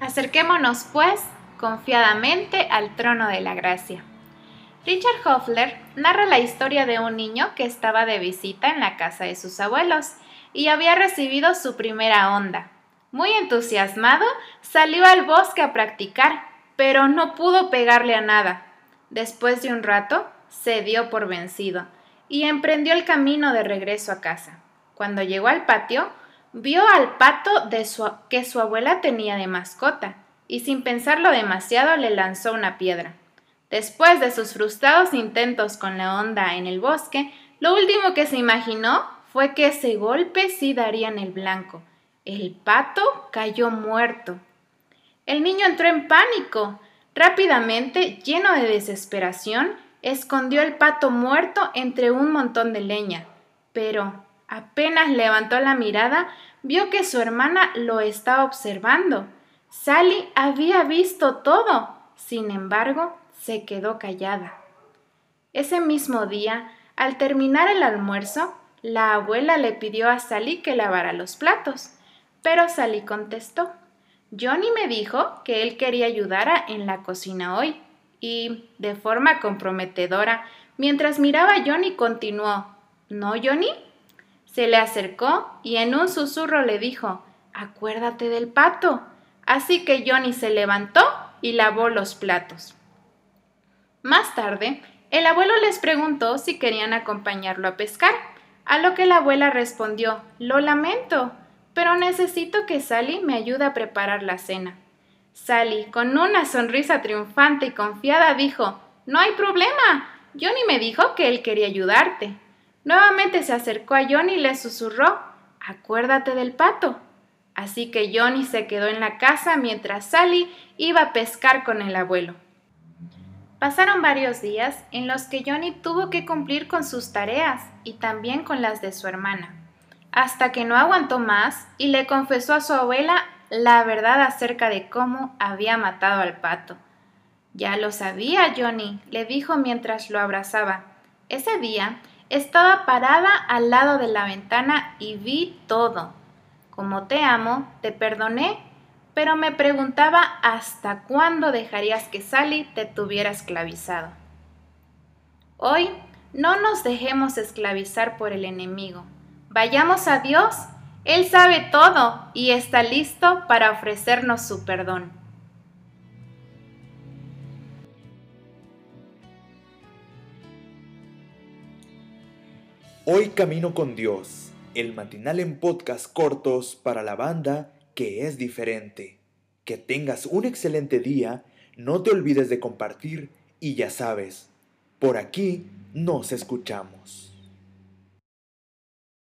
Acerquémonos, pues, confiadamente al trono de la gracia. Richard Hoffler narra la historia de un niño que estaba de visita en la casa de sus abuelos y había recibido su primera onda. Muy entusiasmado, salió al bosque a practicar, pero no pudo pegarle a nada. Después de un rato, se dio por vencido y emprendió el camino de regreso a casa. Cuando llegó al patio, vio al pato que su abuela tenía de mascota y sin pensarlo demasiado le lanzó una piedra. Después de sus frustrados intentos con la onda en el bosque, lo último que se imaginó fue que ese golpe sí daría en el blanco. El pato cayó muerto. El niño entró en pánico. Rápidamente, lleno de desesperación, escondió el pato muerto entre un montón de leña. Pero apenas levantó la mirada, vio que su hermana lo estaba observando. Sally había visto todo. Sin embargo, se quedó callada. Ese mismo día, al terminar el almuerzo, la abuela le pidió a Sally que lavara los platos, pero Sally contestó Johnny me dijo que él quería ayudar en la cocina hoy, y, de forma comprometedora, mientras miraba a Johnny continuó ¿No, Johnny? Se le acercó y en un susurro le dijo Acuérdate del pato. Así que Johnny se levantó y lavó los platos. Más tarde, el abuelo les preguntó si querían acompañarlo a pescar, a lo que la abuela respondió Lo lamento, pero necesito que Sally me ayude a preparar la cena. Sally, con una sonrisa triunfante y confiada, dijo No hay problema. Johnny me dijo que él quería ayudarte. Nuevamente se acercó a Johnny y le susurró Acuérdate del pato. Así que Johnny se quedó en la casa mientras Sally iba a pescar con el abuelo. Pasaron varios días en los que Johnny tuvo que cumplir con sus tareas y también con las de su hermana, hasta que no aguantó más y le confesó a su abuela la verdad acerca de cómo había matado al pato. Ya lo sabía, Johnny, le dijo mientras lo abrazaba. Ese día estaba parada al lado de la ventana y vi todo. Como te amo, te perdoné pero me preguntaba hasta cuándo dejarías que Sally te tuviera esclavizado. Hoy no nos dejemos esclavizar por el enemigo. Vayamos a Dios. Él sabe todo y está listo para ofrecernos su perdón. Hoy camino con Dios, el matinal en podcast cortos para la banda que es diferente. Que tengas un excelente día, no te olvides de compartir y ya sabes, por aquí nos escuchamos.